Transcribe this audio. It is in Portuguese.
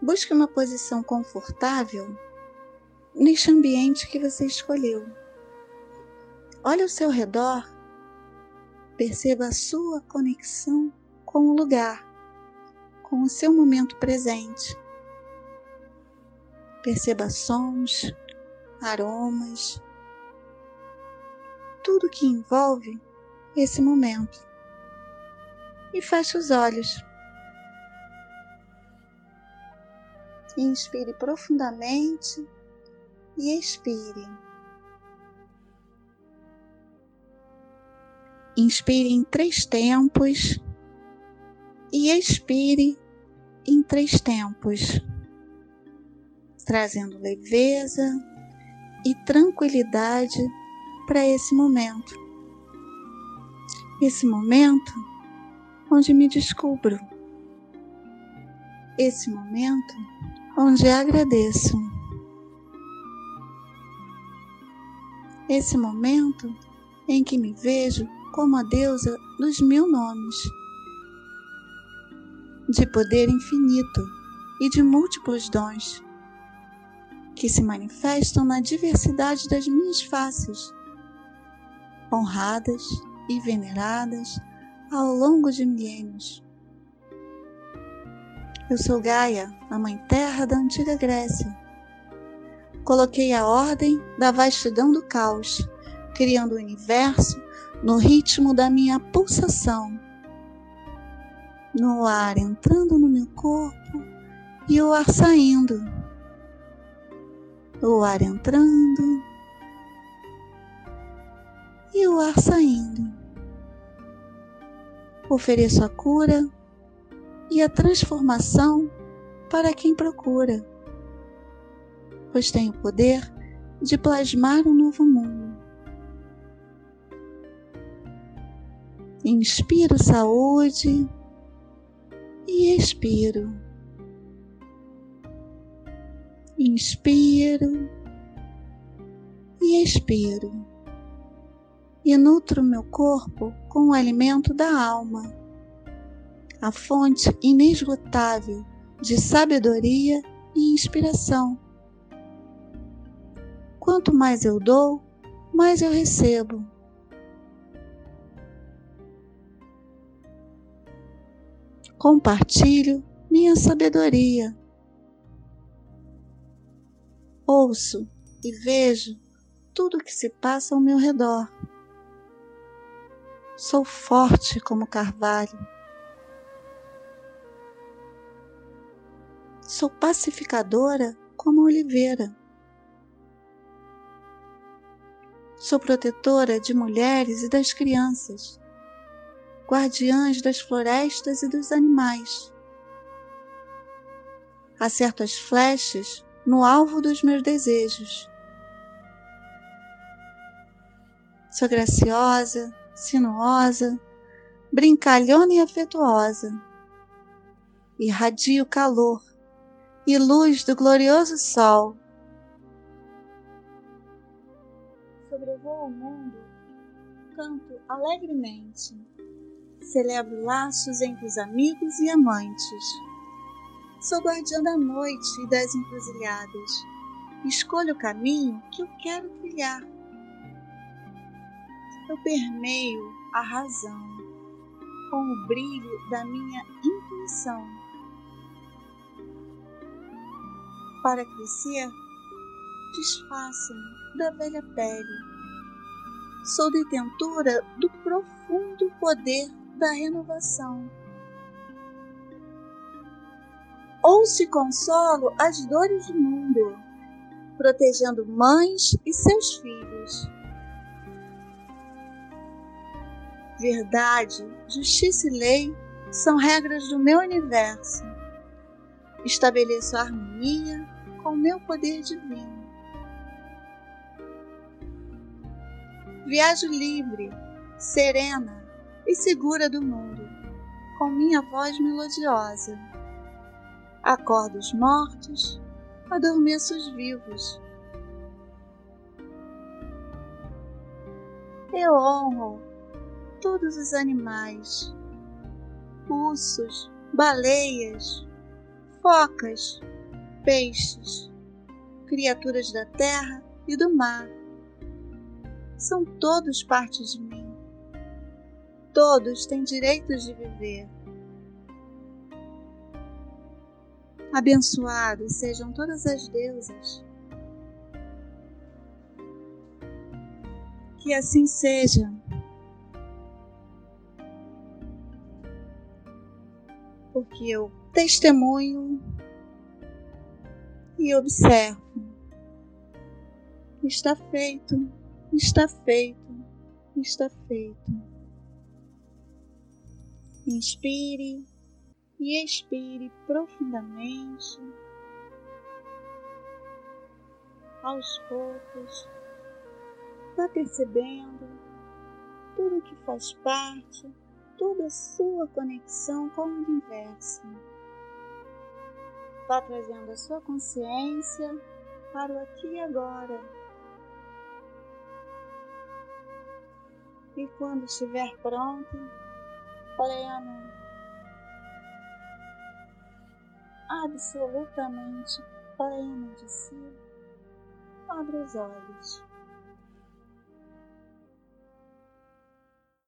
Busque uma posição confortável neste ambiente que você escolheu. Olhe ao seu redor, perceba a sua conexão com o lugar, com o seu momento presente. Perceba sons, aromas, tudo que envolve esse momento. E feche os olhos. Inspire profundamente e expire. Inspire em três tempos e expire em três tempos, trazendo leveza e tranquilidade para esse momento. Esse momento onde me descubro. Esse momento onde agradeço. Esse momento em que me vejo como a deusa dos mil nomes, de poder infinito e de múltiplos dons, que se manifestam na diversidade das minhas faces, honradas e veneradas ao longo de milênios. Eu sou Gaia, a mãe terra da antiga Grécia. Coloquei a ordem da vastidão do caos, criando o universo no ritmo da minha pulsação. No ar entrando no meu corpo e o ar saindo. O ar entrando e o ar saindo. Ofereço a cura e a transformação para quem procura, pois tem o poder de plasmar um novo mundo. Inspiro saúde e expiro. Inspiro e expiro. E nutro meu corpo com o alimento da alma a fonte inesgotável de sabedoria e inspiração. Quanto mais eu dou, mais eu recebo. Compartilho minha sabedoria. Ouço e vejo tudo o que se passa ao meu redor. Sou forte como carvalho Sou pacificadora como oliveira. Sou protetora de mulheres e das crianças, guardiãs das florestas e dos animais. Acerto as flechas no alvo dos meus desejos. Sou graciosa, sinuosa, brincalhona e afetuosa. Irradio calor e luz do glorioso sol. Sobrevoo o mundo, canto alegremente, celebro laços entre os amigos e amantes. Sou guardiã da noite e das encruzilhadas, escolho o caminho que eu quero trilhar. Eu permeio a razão com o brilho da minha intuição para crescer, desfaço-me da velha pele. Sou detentora do profundo poder da renovação. Ouço e consolo as dores do mundo, protegendo mães e seus filhos. Verdade, justiça e lei são regras do meu universo. Estabeleço harmonia com meu poder divino. Viajo livre, serena e segura do mundo, com minha voz melodiosa. Acordo os mortos, adormeço os vivos. Eu honro todos os animais, ursos, baleias, focas, peixes, criaturas da terra e do mar. São todos parte de mim. Todos têm direito de viver. Abençoados sejam todas as deusas. Que assim seja. Porque eu testemunho e observo. Está feito, está feito, está feito. Inspire e expire profundamente. Aos poucos, vá percebendo tudo que faz parte, toda a sua conexão com o universo. Vá trazendo a sua consciência para o aqui e agora. E quando estiver pronto, pleno, absolutamente pleno de si, abra os olhos.